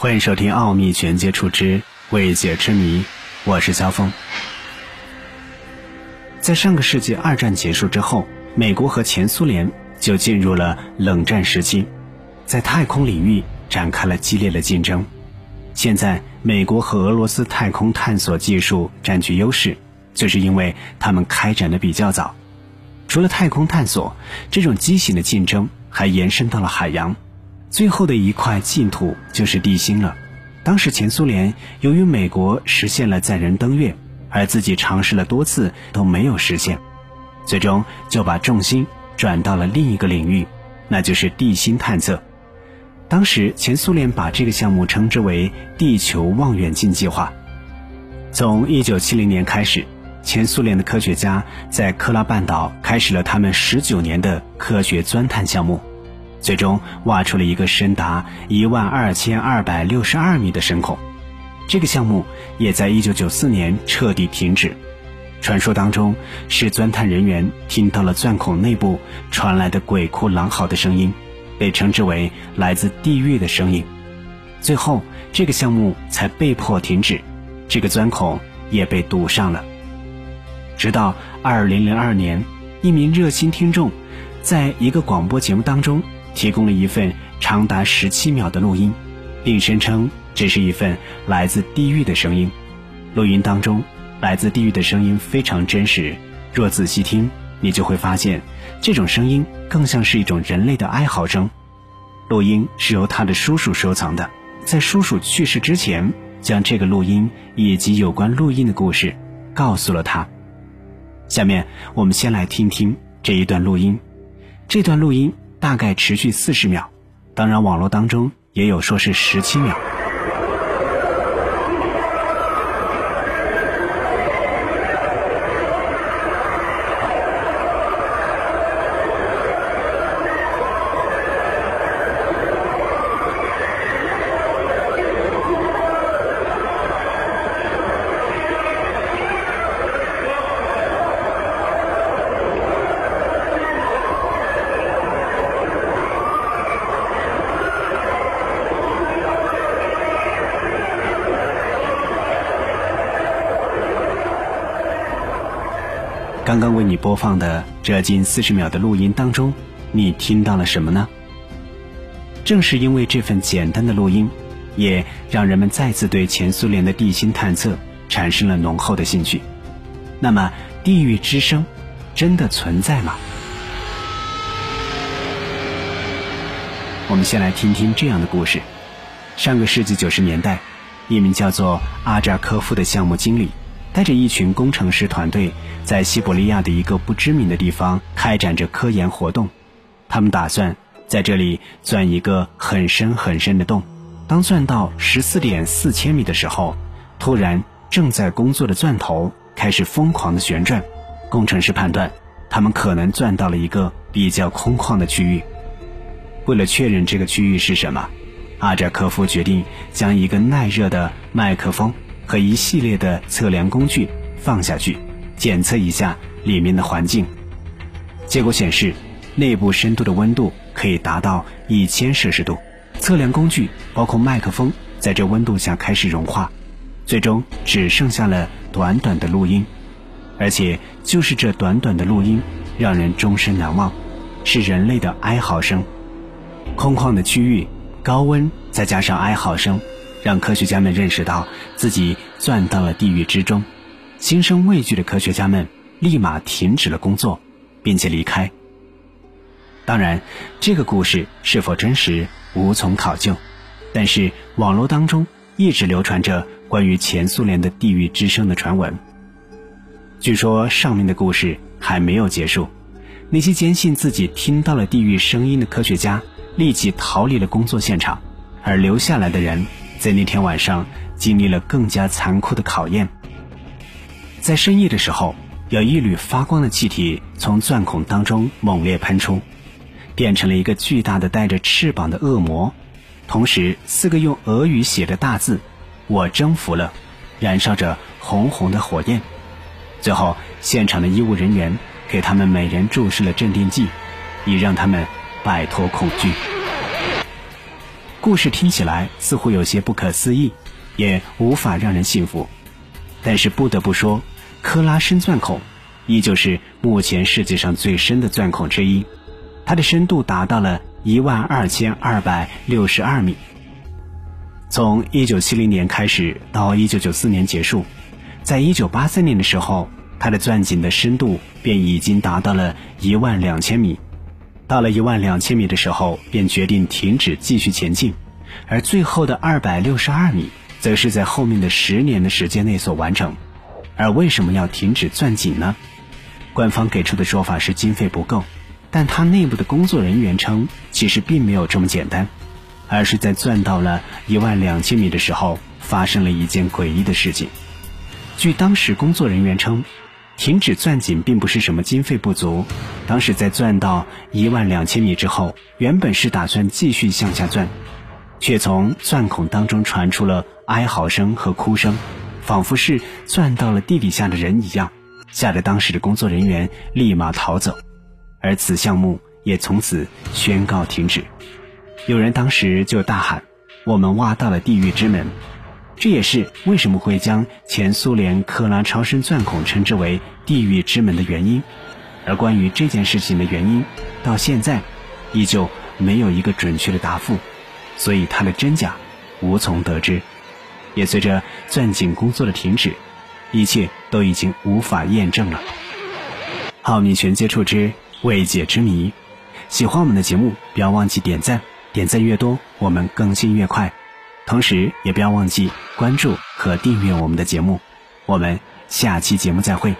欢迎收听《奥秘全接触之未解之谜》，我是肖峰。在上个世纪二战结束之后，美国和前苏联就进入了冷战时期，在太空领域展开了激烈的竞争。现在，美国和俄罗斯太空探索技术占据优势，就是因为他们开展的比较早。除了太空探索，这种畸形的竞争还延伸到了海洋。最后的一块净土就是地心了。当时前苏联由于美国实现了载人登月，而自己尝试了多次都没有实现，最终就把重心转到了另一个领域，那就是地心探测。当时前苏联把这个项目称之为“地球望远镜计划”。从1970年开始，前苏联的科学家在克拉半岛开始了他们19年的科学钻探项目。最终挖出了一个深达一万二千二百六十二米的深孔，这个项目也在一九九四年彻底停止。传说当中是钻探人员听到了钻孔内部传来的鬼哭狼嚎的声音，被称之为来自地狱的声音。最后这个项目才被迫停止，这个钻孔也被堵上了。直到二零零二年，一名热心听众在一个广播节目当中。提供了一份长达十七秒的录音，并声称这是一份来自地狱的声音。录音当中，来自地狱的声音非常真实。若仔细听，你就会发现，这种声音更像是一种人类的哀嚎声。录音是由他的叔叔收藏的，在叔叔去世之前，将这个录音以及有关录音的故事告诉了他。下面我们先来听听这一段录音。这段录音。大概持续四十秒，当然网络当中也有说是十七秒。刚刚为你播放的这近四十秒的录音当中，你听到了什么呢？正是因为这份简单的录音，也让人们再次对前苏联的地心探测产生了浓厚的兴趣。那么，地狱之声真的存在吗？我们先来听听这样的故事：上个世纪九十年代，一名叫做阿扎科夫的项目经理。带着一群工程师团队，在西伯利亚的一个不知名的地方开展着科研活动。他们打算在这里钻一个很深很深的洞。当钻到十四点四千米的时候，突然正在工作的钻头开始疯狂的旋转。工程师判断，他们可能钻到了一个比较空旷的区域。为了确认这个区域是什么，阿扎科夫决定将一个耐热的麦克风。和一系列的测量工具放下去，检测一下里面的环境。结果显示，内部深度的温度可以达到一千摄氏度。测量工具包括麦克风，在这温度下开始融化，最终只剩下了短短的录音。而且，就是这短短的录音，让人终身难忘，是人类的哀嚎声。空旷的区域，高温，再加上哀嚎声。让科学家们认识到自己钻到了地狱之中，心生畏惧的科学家们立马停止了工作，并且离开。当然，这个故事是否真实无从考究，但是网络当中一直流传着关于前苏联的地狱之声的传闻。据说上面的故事还没有结束，那些坚信自己听到了地狱声音的科学家立即逃离了工作现场，而留下来的人。在那天晚上，经历了更加残酷的考验。在深夜的时候，有一缕发光的气体从钻孔当中猛烈喷出，变成了一个巨大的带着翅膀的恶魔，同时四个用俄语写的大字“我征服了”，燃烧着红红的火焰。最后，现场的医务人员给他们每人注射了镇定剂，以让他们摆脱恐惧。故事听起来似乎有些不可思议，也无法让人信服。但是不得不说，科拉深钻孔依旧是目前世界上最深的钻孔之一，它的深度达到了一万二千二百六十二米。从一九七零年开始到一九九四年结束，在一九八三年的时候，它的钻井的深度便已经达到了一万两千米。到了一万两千米的时候，便决定停止继续前进，而最后的二百六十二米，则是在后面的十年的时间内所完成。而为什么要停止钻井呢？官方给出的说法是经费不够，但他内部的工作人员称，其实并没有这么简单，而是在钻到了一万两千米的时候，发生了一件诡异的事情。据当时工作人员称。停止钻井并不是什么经费不足，当时在钻到一万两千米之后，原本是打算继续向下钻，却从钻孔当中传出了哀嚎声和哭声，仿佛是钻到了地底下的人一样，吓得当时的工作人员立马逃走，而此项目也从此宣告停止。有人当时就大喊：“我们挖到了地狱之门。”这也是为什么会将前苏联克拉超深钻孔称之为“地狱之门”的原因。而关于这件事情的原因，到现在依旧没有一个准确的答复，所以它的真假无从得知。也随着钻井工作的停止，一切都已经无法验证了。奥秘全接触之未解之谜，喜欢我们的节目，不要忘记点赞，点赞越多，我们更新越快。同时，也不要忘记关注和订阅我们的节目。我们下期节目再会。